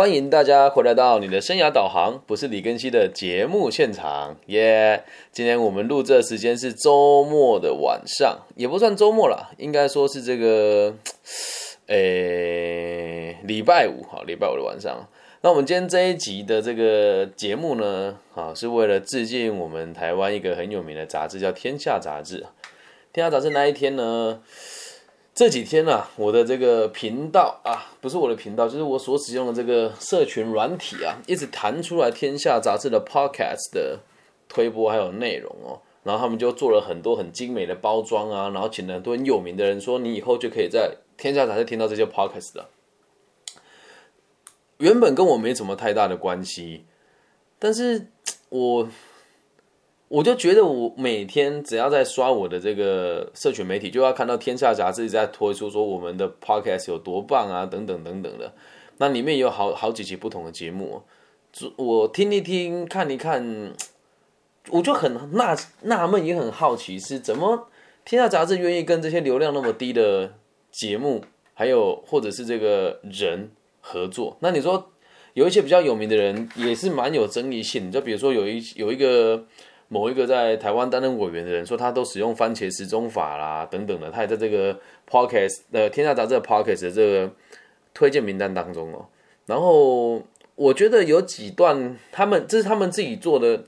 欢迎大家回来到你的生涯导航，不是李根熙的节目现场耶。今天我们录制的时间是周末的晚上，也不算周末了，应该说是这个，诶，礼拜五好，礼拜五的晚上。那我们今天这一集的这个节目呢，啊，是为了致敬我们台湾一个很有名的杂志，叫《天下杂志》。《天下杂志》那一天呢？这几天呢，我的这个频道啊，不是我的频道，就是我所使用的这个社群软体啊，一直弹出来《天下杂志》的 Podcast 的推播还有内容哦，然后他们就做了很多很精美的包装啊，然后请了很多很有名的人说，你以后就可以在《天下杂志》听到这些 Podcast 的。原本跟我没什么太大的关系，但是我。我就觉得，我每天只要在刷我的这个社群媒体，就要看到《天下杂志》在推出说我们的 podcast 有多棒啊，等等等等的。那里面有好好几期不同的节目，我听一听，看一看，我就很纳纳闷，也很好奇，是怎么《天下杂志》愿意跟这些流量那么低的节目，还有或者是这个人合作？那你说有一些比较有名的人，也是蛮有争议性，就比如说有一有一个。某一个在台湾担任委员的人说，他都使用番茄时钟法啦，等等的，他也在这个 podcast 的天下杂志的 podcast 的这个推荐名单当中哦。然后我觉得有几段他们这是他们自己做的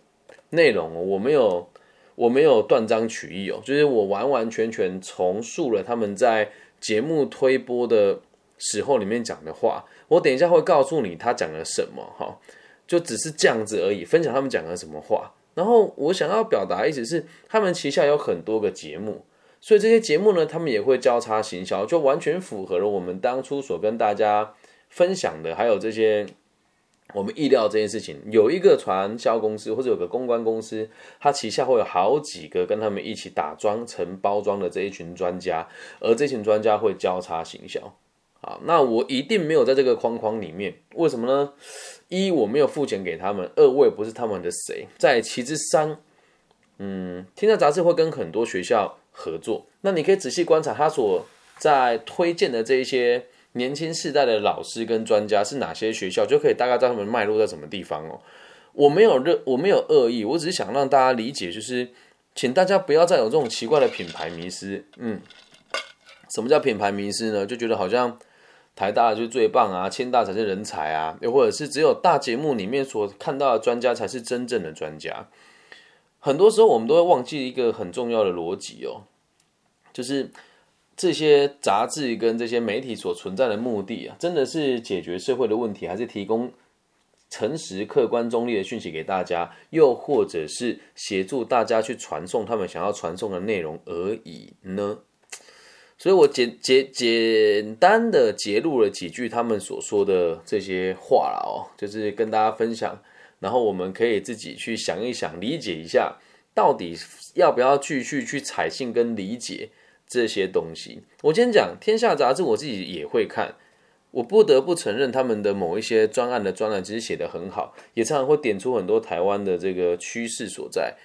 内容哦，我没有我没有断章取义哦，就是我完完全全重述了他们在节目推播的时候里面讲的话。我等一下会告诉你他讲了什么哈，就只是这样子而已，分享他们讲了什么话。然后我想要表达意思是，他们旗下有很多个节目，所以这些节目呢，他们也会交叉行销，就完全符合了我们当初所跟大家分享的，还有这些我们意料这件事情。有一个传销公司或者有个公关公司，它旗下会有好几个跟他们一起打装成包装的这一群专家，而这群专家会交叉行销。啊，那我一定没有在这个框框里面，为什么呢？一我没有付钱给他们，二我也不是他们的谁。在其之三，嗯，天下杂志会跟很多学校合作，那你可以仔细观察他所在推荐的这一些年轻世代的老师跟专家是哪些学校，就可以大概知道他们脉络在什么地方哦。我没有热，我没有恶意，我只是想让大家理解，就是请大家不要再有这种奇怪的品牌迷失。嗯，什么叫品牌迷失呢？就觉得好像。台大就最棒啊，清大才是人才啊，又或者是只有大节目里面所看到的专家才是真正的专家。很多时候我们都会忘记一个很重要的逻辑哦，就是这些杂志跟这些媒体所存在的目的啊，真的是解决社会的问题，还是提供诚实、客观、中立的讯息给大家，又或者是协助大家去传送他们想要传送的内容而已呢？所以我简简简单的截录了几句他们所说的这些话了哦，就是跟大家分享，然后我们可以自己去想一想，理解一下，到底要不要继续去采信跟理解这些东西。我今天讲《天下杂志》，我自己也会看，我不得不承认他们的某一些专案的专栏其实写得很好，也常常会点出很多台湾的这个趋势所在。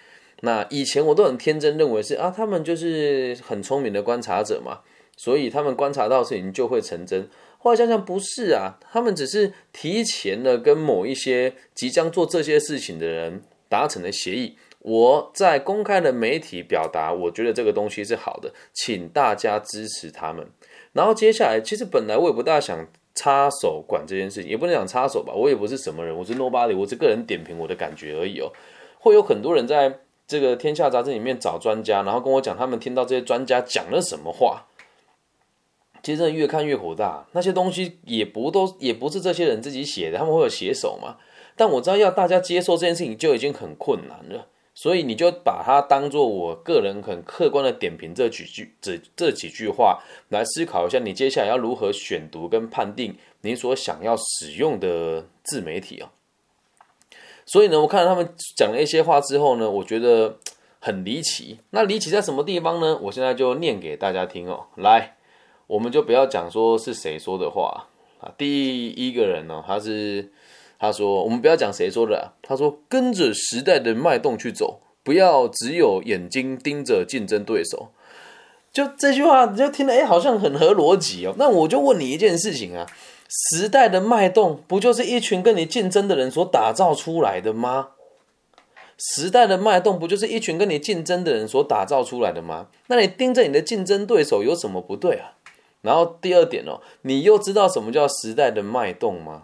那以前我都很天真认为是啊，他们就是很聪明的观察者嘛，所以他们观察到事情就会成真。后来想想不是啊，他们只是提前的跟某一些即将做这些事情的人达成了协议。我在公开的媒体表达，我觉得这个东西是好的，请大家支持他们。然后接下来，其实本来我也不大想插手管这件事情，也不能讲插手吧，我也不是什么人，我是 nobody，我是个人点评我的感觉而已哦。会有很多人在。这个《天下杂志》里面找专家，然后跟我讲他们听到这些专家讲了什么话。其实越看越火大，那些东西也不都也不是这些人自己写的，他们会有写手嘛？但我知道要大家接受这件事情就已经很困难了，所以你就把它当做我个人很客观的点评这几句这这几句话来思考一下，你接下来要如何选读跟判定你所想要使用的自媒体啊？所以呢，我看到他们讲了一些话之后呢，我觉得很离奇。那离奇在什么地方呢？我现在就念给大家听哦。来，我们就不要讲说是谁说的话啊。第一个人呢，他是他说，我们不要讲谁说的，他说跟着时代的脉动去走，不要只有眼睛盯着竞争对手。就这句话，你就听了哎，好像很合逻辑哦。那我就问你一件事情啊。时代的脉动不就是一群跟你竞争的人所打造出来的吗？时代的脉动不就是一群跟你竞争的人所打造出来的吗？那你盯着你的竞争对手有什么不对啊？然后第二点哦，你又知道什么叫时代的脉动吗？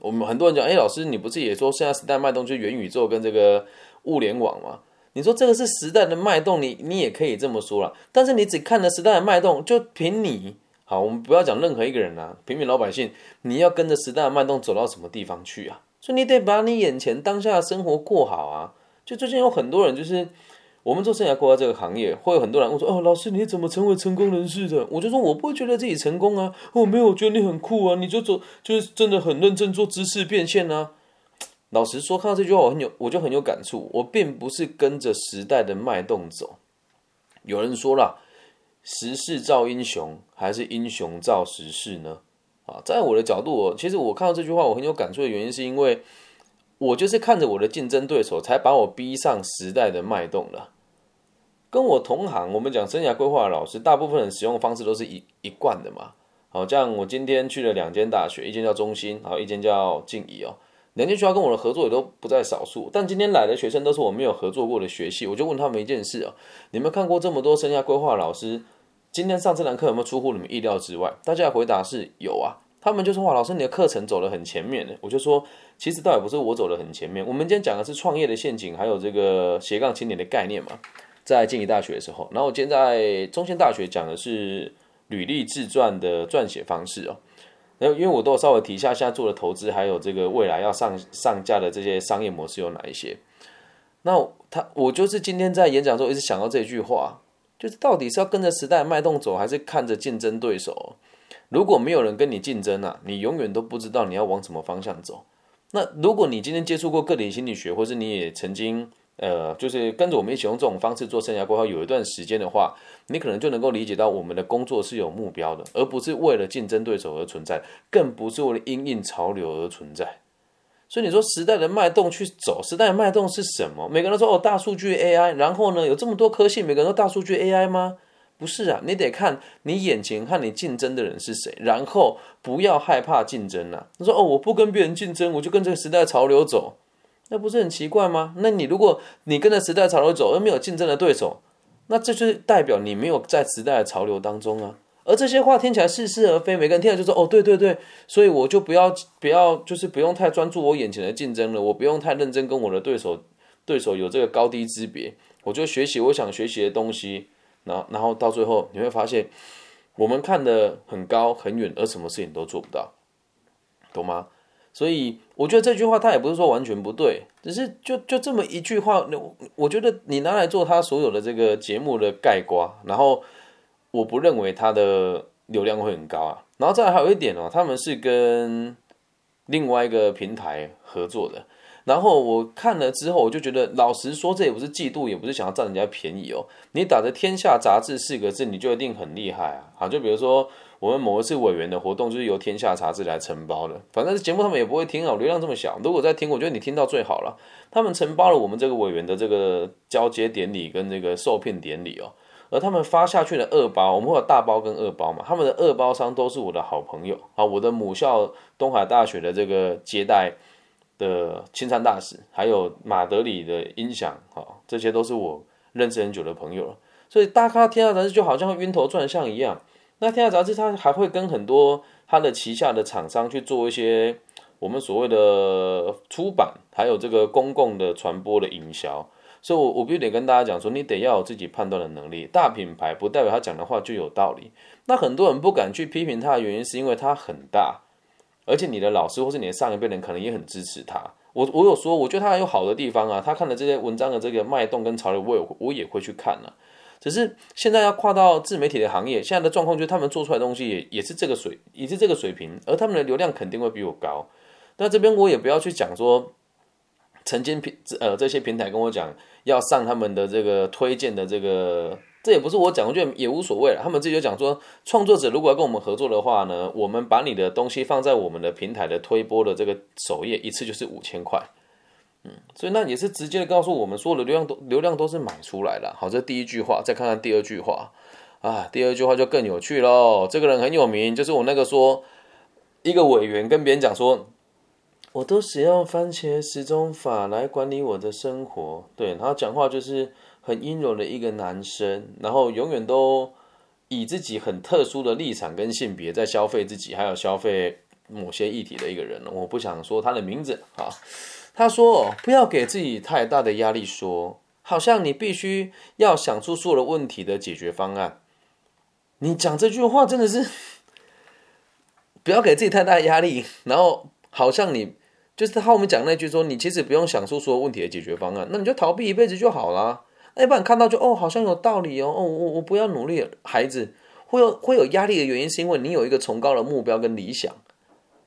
我们很多人讲，哎，老师，你不是也说现在时代脉动就元宇宙跟这个物联网吗？你说这个是时代的脉动，你你也可以这么说了。但是你只看了时代的脉动，就凭你好，我们不要讲任何一个人啊，平民老百姓，你要跟着时代的脉动走到什么地方去啊？所以你得把你眼前当下的生活过好啊。就最近有很多人就是。我们做生涯规划这个行业，会有很多人问说：“哦，老师，你怎么成为成功人士的？”我就说：“我不会觉得自己成功啊，我没有觉得你很酷啊，你就做就是真的很认真做知识变现啊。”老实说，看到这句话，我很有，我就很有感触。我并不是跟着时代的脉动走。有人说了：“时势造英雄，还是英雄造时势呢？”啊，在我的角度，我其实我看到这句话，我很有感触的原因，是因为。我就是看着我的竞争对手，才把我逼上时代的脉动的。跟我同行，我们讲生涯规划的老师，大部分人使用方式都是一一贯的嘛。好，像我今天去了两间大学，一间叫中心，然后一间叫静怡哦。两间学校跟我的合作也都不在少数，但今天来的学生都是我没有合作过的学系。我就问他们一件事哦：你们看过这么多生涯规划老师，今天上这堂课有没有出乎你们意料之外？大家的回答是有啊。他们就说：哇，老师你的课程走得很前面呢。我就说。其实倒也不是我走的很前面，我们今天讲的是创业的陷阱，还有这个斜杠青年的概念嘛。在静宜大学的时候，然后我今天在中县大学讲的是履历自传的撰写方式哦。然后因为我都有稍微提一下现在做的投资，还有这个未来要上上架的这些商业模式有哪一些。那他我就是今天在演讲中一直想到这句话，就是到底是要跟着时代脉动走，还是看着竞争对手？如果没有人跟你竞争啊，你永远都不知道你要往什么方向走。那如果你今天接触过个体心理学，或是你也曾经呃，就是跟着我们一起用这种方式做生涯规划有一段时间的话，你可能就能够理解到我们的工作是有目标的，而不是为了竞争对手而存在，更不是为了因应潮流而存在。所以你说时代的脉动去走，时代的脉动是什么？每个人说哦，大数据 AI，然后呢，有这么多科系，每个人都大数据 AI 吗？不是啊，你得看你眼前和你竞争的人是谁，然后不要害怕竞争啊。他说：“哦，我不跟别人竞争，我就跟这个时代潮流走，那不是很奇怪吗？那你如果你跟着时代潮流走，而没有竞争的对手，那这就代表你没有在时代的潮流当中啊。而这些话听起来似是而非，每个人听了就说：哦，对对对，所以我就不要不要，就是不用太专注我眼前的竞争了，我不用太认真跟我的对手对手有这个高低之别，我就学习我想学习的东西。”然后，然后到最后你会发现，我们看的很高很远，而什么事情都做不到，懂吗？所以我觉得这句话他也不是说完全不对，只是就就这么一句话，我我觉得你拿来做他所有的这个节目的盖瓜，然后我不认为他的流量会很高啊。然后再还有一点哦，他们是跟另外一个平台合作的。然后我看了之后，我就觉得，老实说，这也不是嫉妒，也不是想要占人家便宜哦。你打着“天下杂志”四个字，你就一定很厉害啊！好，就比如说我们某一次委员的活动，就是由《天下杂志》来承包的。反正节目他们也不会听啊，流量这么小。如果在听，我觉得你听到最好了。他们承包了我们这个委员的这个交接典礼跟这个受聘典礼哦。而他们发下去的二包，我们会有大包跟二包嘛？他们的二包商都是我的好朋友啊，我的母校东海大学的这个接待。的青山大使，还有马德里的音响，哈，这些都是我认识很久的朋友了。所以大家看到天下杂志，就好像晕头转向一样。那天下杂志它还会跟很多它的旗下的厂商去做一些我们所谓的出版，还有这个公共的传播的营销。所以，我我必须得跟大家讲说，你得要有自己判断的能力。大品牌不代表他讲的话就有道理。那很多人不敢去批评他的原因，是因为他很大。而且你的老师或是你的上一辈人可能也很支持他。我我有说，我觉得他有好的地方啊。他看了这些文章的这个脉动跟潮流，我也我也会去看了。只是现在要跨到自媒体的行业，现在的状况就是他们做出来的东西也也是这个水，也是这个水平，而他们的流量肯定会比我高。那这边我也不要去讲说，曾经平呃这些平台跟我讲要上他们的这个推荐的这个。这也不是我讲，我觉得也无所谓了。他们自己就讲说，创作者如果要跟我们合作的话呢，我们把你的东西放在我们的平台的推播的这个首页，一次就是五千块。嗯，所以那也是直接的告诉我们，所有的流量都流量都是买出来了。好，这第一句话，再看看第二句话啊，第二句话就更有趣喽。这个人很有名，就是我那个说一个委员跟别人讲说，我都使用番茄时钟法来管理我的生活。对，他讲话就是很阴柔的一个男生，然后永远都以自己很特殊的立场跟性别在消费自己，还有消费某些议题的一个人。我不想说他的名字啊。他说：“不要给自己太大的压力，说好像你必须要想出所有的问题的解决方案。”你讲这句话真的是不要给自己太大压力，然后好像你就是他后面讲那句说：“你其实不用想出所有问题的解决方案，那你就逃避一辈子就好了。”那一般看到就哦，好像有道理哦，哦，我我不要努力，孩子会有会有压力的原因是因为你有一个崇高的目标跟理想，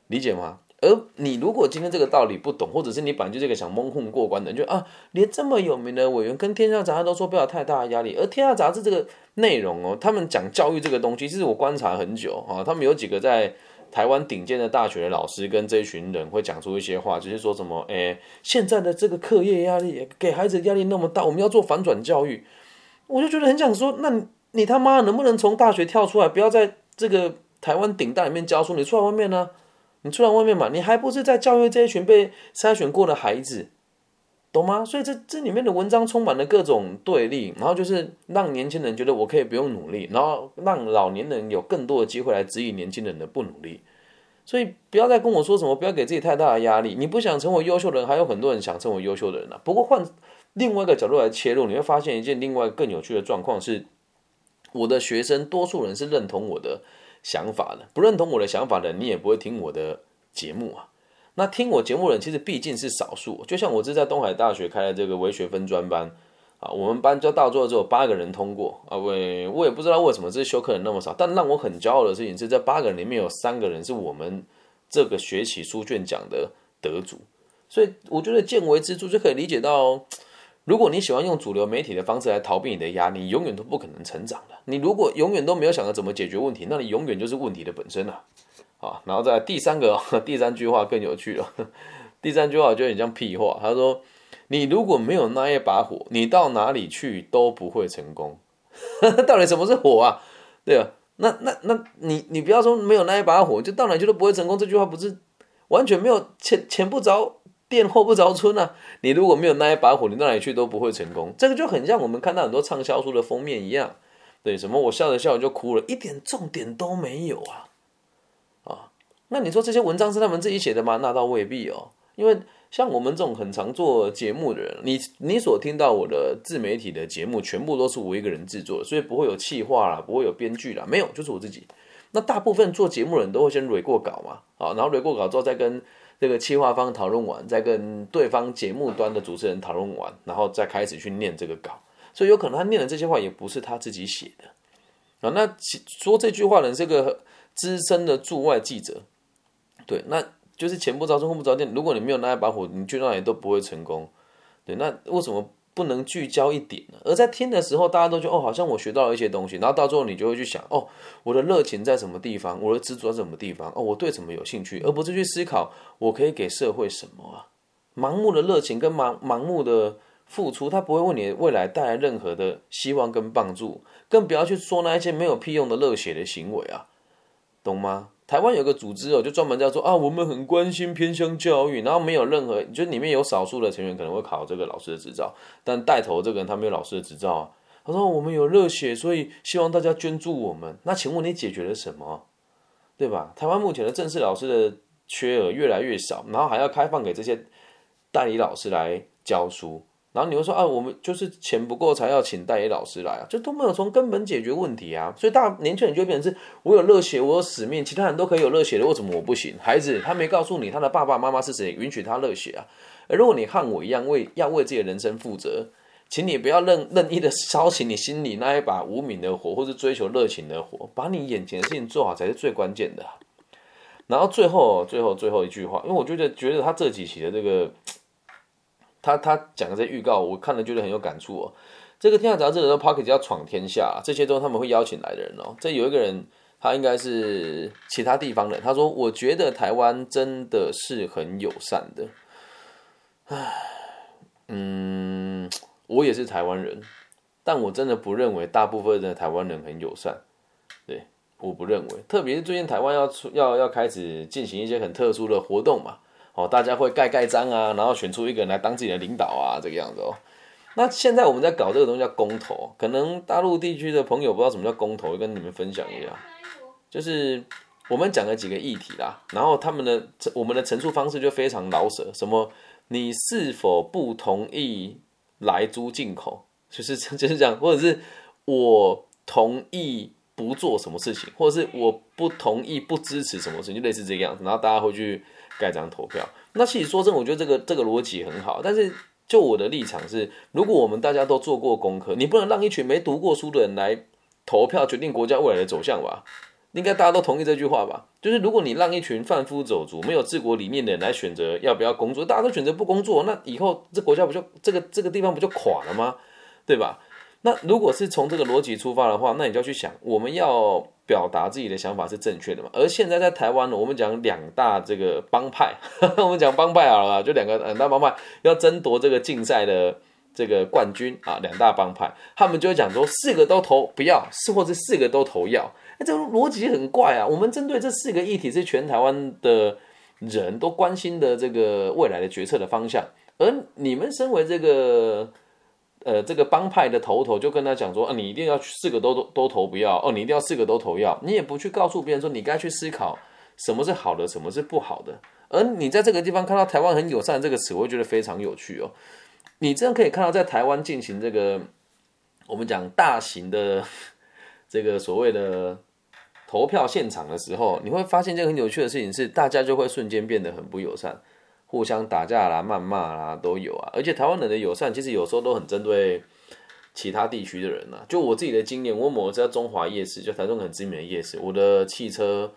理解吗？而你如果今天这个道理不懂，或者是你本来就这个想蒙混过关的，就啊，连这么有名的委员跟《天下杂志》都说不要太大的压力，而《天下杂志》这个内容哦，他们讲教育这个东西，其实我观察很久啊，他们有几个在台湾顶尖的大学的老师跟这一群人会讲出一些话，就是说什么，哎，现在的这个课业压力给孩子压力那么大，我们要做反转教育，我就觉得很想说，那你他妈能不能从大学跳出来，不要在这个台湾顶大里面教书，你出来外面呢？你出来外面嘛，你还不是在教育这一群被筛选过的孩子，懂吗？所以这这里面的文章充满了各种对立，然后就是让年轻人觉得我可以不用努力，然后让老年人有更多的机会来指引年轻人的不努力。所以不要再跟我说什么，不要给自己太大的压力。你不想成为优秀的人，还有很多人想成为优秀的人呢。不过换另外一个角度来切入，你会发现一件另外更有趣的状况是，我的学生多数人是认同我的。想法的不认同我的想法的，你也不会听我的节目啊。那听我节目的人其实毕竟是少数。就像我是在东海大学开的这个文学分专班啊，我们班就到最后只有八个人通过啊。我我也不知道为什么这修课人那么少。但让我很骄傲的事情是在八个人里面有三个人是我们这个学期书卷奖的得主。所以我觉得见微知著就可以理解到。如果你喜欢用主流媒体的方式来逃避你的压力，你永远都不可能成长的。你如果永远都没有想着怎么解决问题，那你永远就是问题的本身啊！啊，然后在第三个 第三句话更有趣了。第三句话就很像屁话，他说：“你如果没有那一把火，你到哪里去都不会成功。”到底什么是火啊？对啊，那那那你你不要说没有那一把火，就到哪去都不会成功。这句话不是完全没有前前不着。店后不着村啊！你如果没有那一把火，你到哪里去都不会成功。这个就很像我们看到很多畅销书的封面一样，对什么我笑着笑着就哭了，一点重点都没有啊！那你说这些文章是他们自己写的吗？那倒未必哦。因为像我们这种很常做节目的人，你你所听到我的自媒体的节目，全部都是我一个人制作的，所以不会有企划啦，不会有编剧啦，没有，就是我自己。那大部分做节目的人都会先蕊过稿嘛，啊，然后蕊过稿之后再跟。这个企划方讨论完，再跟对方节目端的主持人讨论完，然后再开始去念这个稿，所以有可能他念的这些话也不是他自己写的啊。那说这句话的人是个资深的驻外记者，对，那就是前不着村后不着店。如果你没有那一把火，你去哪里都不会成功。对，那为什么？不能聚焦一点呢而在听的时候，大家都觉得哦，好像我学到了一些东西，然后到最后你就会去想哦，我的热情在什么地方，我的执着在什么地方哦，我对什么有兴趣，而不是去思考我可以给社会什么啊。盲目的热情跟盲盲目的付出，它不会为你未来带来任何的希望跟帮助，更不要去说那一些没有屁用的热血的行为啊，懂吗？台湾有个组织哦，就专门叫做啊，我们很关心偏向教育，然后没有任何，就里面有少数的成员可能会考这个老师的执照，但带头这个人他没有老师的执照啊。他说我们有热血，所以希望大家捐助我们。那请问你解决了什么？对吧？台湾目前的正式老师的缺额越来越少，然后还要开放给这些代理老师来教书。然后你会说啊，我们就是钱不够才要请代理老师来啊，这都没有从根本解决问题啊。所以大年轻人就变成是，我有热血，我有使命，其他人都可以有热血的，为什么我不行？孩子他没告诉你他的爸爸妈妈是谁，允许他热血啊。而如果你和我一样为要为自己的人生负责，请你不要任任意的烧起你心里那一把无名的火，或是追求热情的火，把你眼前的事情做好才是最关键的。然后最后最后最后一句话，因为我觉得觉得他这几期的这个。他他讲的这预告，我看了觉得很有感触哦。这个《天下杂志》的 p o c k e t 叫闯天下，这些都是他们会邀请来的人哦。这有一个人，他应该是其他地方的。他说：“我觉得台湾真的是很友善的。”唉，嗯，我也是台湾人，但我真的不认为大部分的台湾人很友善。对我不认为，特别是最近台湾要出要要开始进行一些很特殊的活动嘛，哦，大家会盖盖章啊，然后选出一个人来当自己的领导啊，这个样子哦。那现在我们在搞这个东西叫公投，可能大陆地区的朋友不知道什么叫公投，跟你们分享一下，就是我们讲了几个议题啦，然后他们的我们的陈述方式就非常老舍，什么你是否不同意来租进口，就是就是这样，或者是我同意。不做什么事情，或者是我不同意、不支持什么事情，就类似这个样子。然后大家会去盖章投票。那其实说真，我觉得这个这个逻辑很好。但是就我的立场是，如果我们大家都做过功课，你不能让一群没读过书的人来投票决定国家未来的走向吧？应该大家都同意这句话吧？就是如果你让一群贩夫走卒、没有治国理念的人来选择要不要工作，大家都选择不工作，那以后这国家不就这个这个地方不就垮了吗？对吧？那如果是从这个逻辑出发的话，那你就要去想，我们要表达自己的想法是正确的嘛？而现在在台湾呢，我们讲两大这个帮派，我们讲帮派好了，就两个两大帮派要争夺这个竞赛的这个冠军啊，两大帮派，他们就会讲说四个都投不要，是或是四个都投要，哎，这个逻辑很怪啊。我们针对这四个议题是全台湾的人都关心的这个未来的决策的方向，而你们身为这个。呃，这个帮派的头头就跟他讲说，啊，你一定要四个都都都投不要哦，你一定要四个都投要，你也不去告诉别人说，你该去思考什么是好的，什么是不好的。而你在这个地方看到台湾很友善这个词，我觉得非常有趣哦。你这样可以看到，在台湾进行这个我们讲大型的 这个所谓的投票现场的时候，你会发现这个很有趣的事情是，大家就会瞬间变得很不友善。互相打架啦、谩骂啦都有啊，而且台湾人的友善其实有时候都很针对其他地区的人呐。就我自己的经验，我某次在中华夜市，就台中很知名的夜市，我的汽车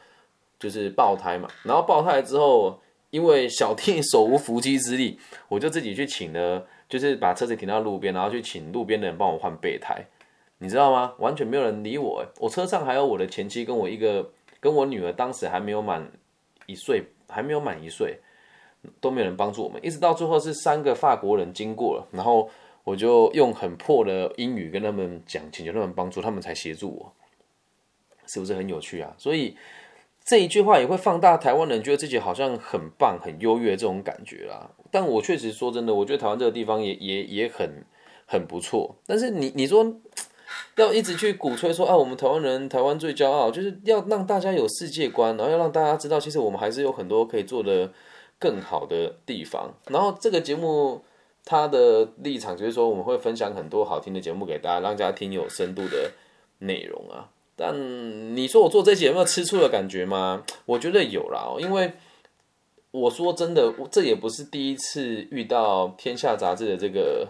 就是爆胎嘛。然后爆胎之后，因为小弟手无缚鸡之力，我就自己去请了，就是把车子停到路边，然后去请路边的人帮我换备胎。你知道吗？完全没有人理我。我车上还有我的前妻跟我一个跟我女儿，当时还没有满一岁，还没有满一岁。都没有人帮助我们，一直到最后是三个法国人经过了，然后我就用很破的英语跟他们讲，请求他们帮助，他们才协助我，是不是很有趣啊？所以这一句话也会放大台湾人觉得自己好像很棒、很优越这种感觉啦。但我确实说真的，我觉得台湾这个地方也也也很很不错。但是你你说 要一直去鼓吹说啊，我们台湾人台湾最骄傲，就是要让大家有世界观，然后要让大家知道，其实我们还是有很多可以做的。更好的地方，然后这个节目它的立场就是说，我们会分享很多好听的节目给大家，让大家听有深度的内容啊。但你说我做这节目有吃醋的感觉吗？我觉得有啦，因为我说真的，这也不是第一次遇到《天下》杂志的这个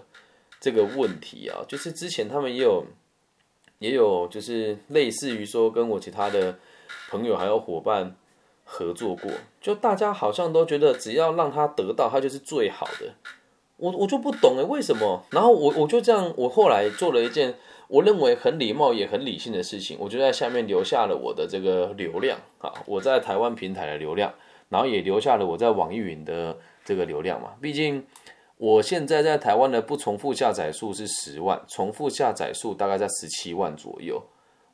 这个问题啊，就是之前他们也有也有就是类似于说跟我其他的朋友还有伙伴。合作过，就大家好像都觉得只要让他得到，他就是最好的。我我就不懂哎，为什么？然后我我就这样，我后来做了一件我认为很礼貌也很理性的事情，我就在下面留下了我的这个流量啊，我在台湾平台的流量，然后也留下了我在网易云的这个流量嘛。毕竟我现在在台湾的不重复下载数是十万，重复下载数大概在十七万左右。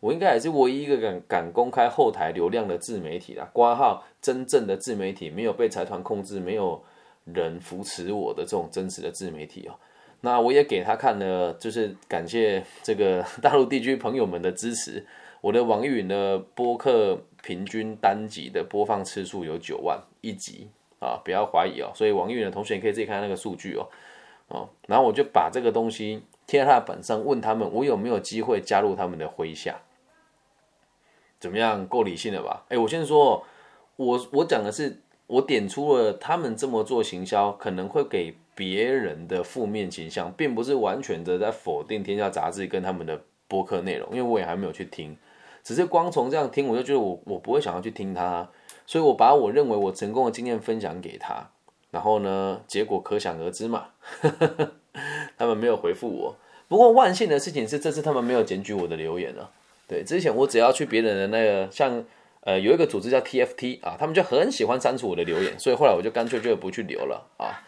我应该也是唯一一个敢敢公开后台流量的自媒体啦。挂号真正的自媒体，没有被财团控制，没有人扶持我的这种真实的自媒体哦。那我也给他看了，就是感谢这个 大陆地区朋友们的支持。我的网易云的播客平均单集的播放次数有九万一集啊，不要怀疑哦。所以网易云的同学也可以自己看那个数据哦。哦，然后我就把这个东西贴在他的本上，问他们我有没有机会加入他们的麾下。怎么样，够理性了吧？哎，我先说，我我讲的是，我点出了他们这么做行销可能会给别人的负面形象，并不是完全的在否定天下杂志跟他们的播客内容，因为我也还没有去听，只是光从这样听，我就觉得我我不会想要去听他，所以我把我认为我成功的经验分享给他，然后呢，结果可想而知嘛，他们没有回复我。不过万幸的事情是，这次他们没有检举我的留言了。对，之前我只要去别人的那个，像呃有一个组织叫 TFT 啊，他们就很喜欢删除我的留言，所以后来我就干脆就不去留了啊。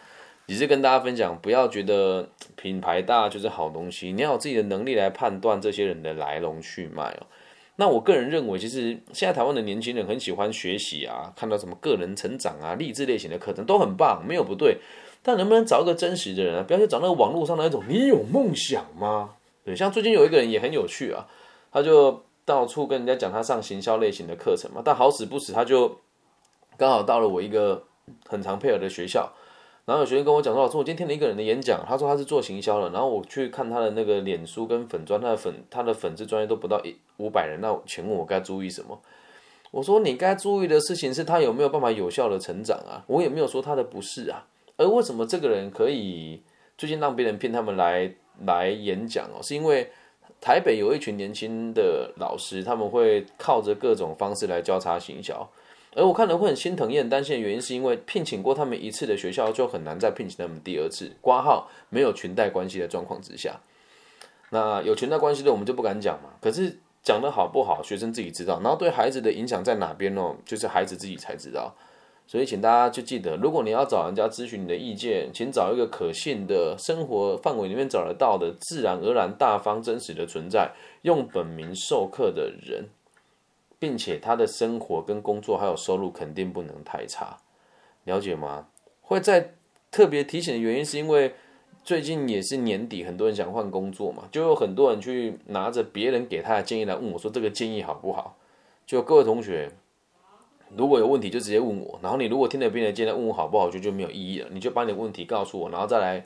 只是跟大家分享，不要觉得品牌大就是好东西，你要有自己的能力来判断这些人的来龙去脉哦。那我个人认为，其实现在台湾的年轻人很喜欢学习啊，看到什么个人成长啊、励志类型的课程都很棒，没有不对。但能不能找一个真实的人啊？不要去找那个网络上的那种“你有梦想吗？”对，像最近有一个人也很有趣啊，他就到处跟人家讲他上行销类型的课程嘛，但好死不死他就刚好到了我一个很常配合的学校。然后有学生跟我讲说：“老师我今天听了一个人的演讲，他说他是做行销的。然后我去看他的那个脸书跟粉砖，他的粉他的粉丝专业都不到一五百人。那请问我该注意什么？我说你该注意的事情是他有没有办法有效的成长啊？我也没有说他的不是啊。而为什么这个人可以最近让别人骗他们来来演讲哦？是因为台北有一群年轻的老师，他们会靠着各种方式来交叉行销。”而我看了会很心疼也很担心的原因，是因为聘请过他们一次的学校，就很难再聘请他们第二次。挂号没有裙带关系的状况之下，那有裙带关系的我们就不敢讲嘛。可是讲的好不好，学生自己知道。然后对孩子的影响在哪边呢？就是孩子自己才知道。所以请大家就记得，如果你要找人家咨询你的意见，请找一个可信的生活范围里面找得到的、自然而然、大方、真实的存在，用本名授课的人。并且他的生活跟工作还有收入肯定不能太差，了解吗？会在特别提醒的原因是因为最近也是年底，很多人想换工作嘛，就有很多人去拿着别人给他的建议来问我说这个建议好不好？就各位同学，如果有问题就直接问我，然后你如果听了别人的建议问我好不好，就就没有意义了，你就把你的问题告诉我，然后再来。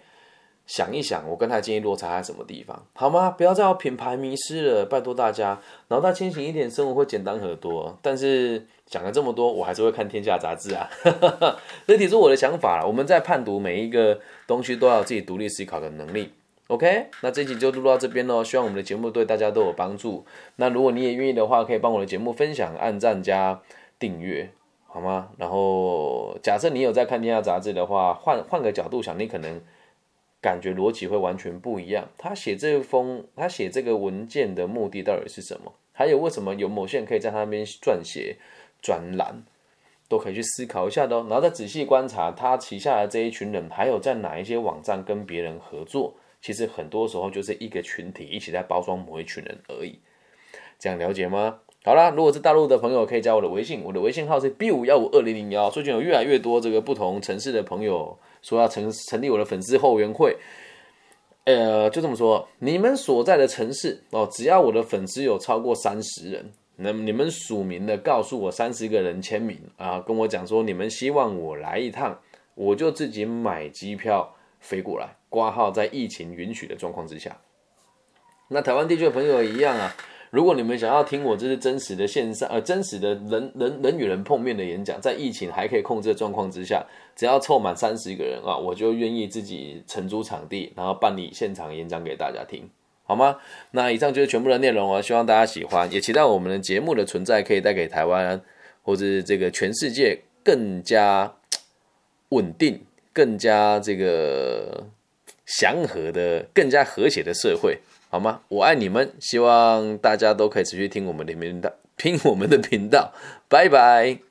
想一想，我跟他建议落差在什么地方，好吗？不要再有品牌迷失了，拜托大家，脑袋清醒一点，生活会简单很多。但是讲了这么多，我还是会看《天下》杂志啊，这提出我的想法了。我们在判读每一个东西，都要自己独立思考的能力。OK，那这集就录到这边喽。希望我们的节目对大家都有帮助。那如果你也愿意的话，可以帮我的节目分享、按赞加订阅，好吗？然后假设你有在看《天下》杂志的话，换换个角度想，你可能。感觉逻辑会完全不一样。他写这封，他写这个文件的目的到底是什么？还有为什么有某些人可以在他那边撰写专栏，都可以去思考一下的。然后再仔细观察他旗下的这一群人，还有在哪一些网站跟别人合作。其实很多时候就是一个群体一起在包装某一群人而已。这样了解吗？好啦，如果是大陆的朋友，可以加我的微信，我的微信号是 B 五幺五二零零幺。最近有越来越多这个不同城市的朋友。说要成成立我的粉丝后援会，呃，就这么说。你们所在的城市哦，只要我的粉丝有超过三十人，那你们署名的告诉我三十个人签名啊，跟我讲说你们希望我来一趟，我就自己买机票飞过来，挂号在疫情允许的状况之下。那台湾地区的朋友一样啊。如果你们想要听我这是真实的线上呃真实的人人人与人碰面的演讲，在疫情还可以控制的状况之下，只要凑满三十个人啊，我就愿意自己承租场地，然后办理现场演讲给大家听，好吗？那以上就是全部的内容哦，希望大家喜欢，也期待我们的节目的存在可以带给台湾或者这个全世界更加稳定、更加这个祥和的、更加和谐的社会。好吗？我爱你们，希望大家都可以持续听我们的频道，听我们的频道，拜拜。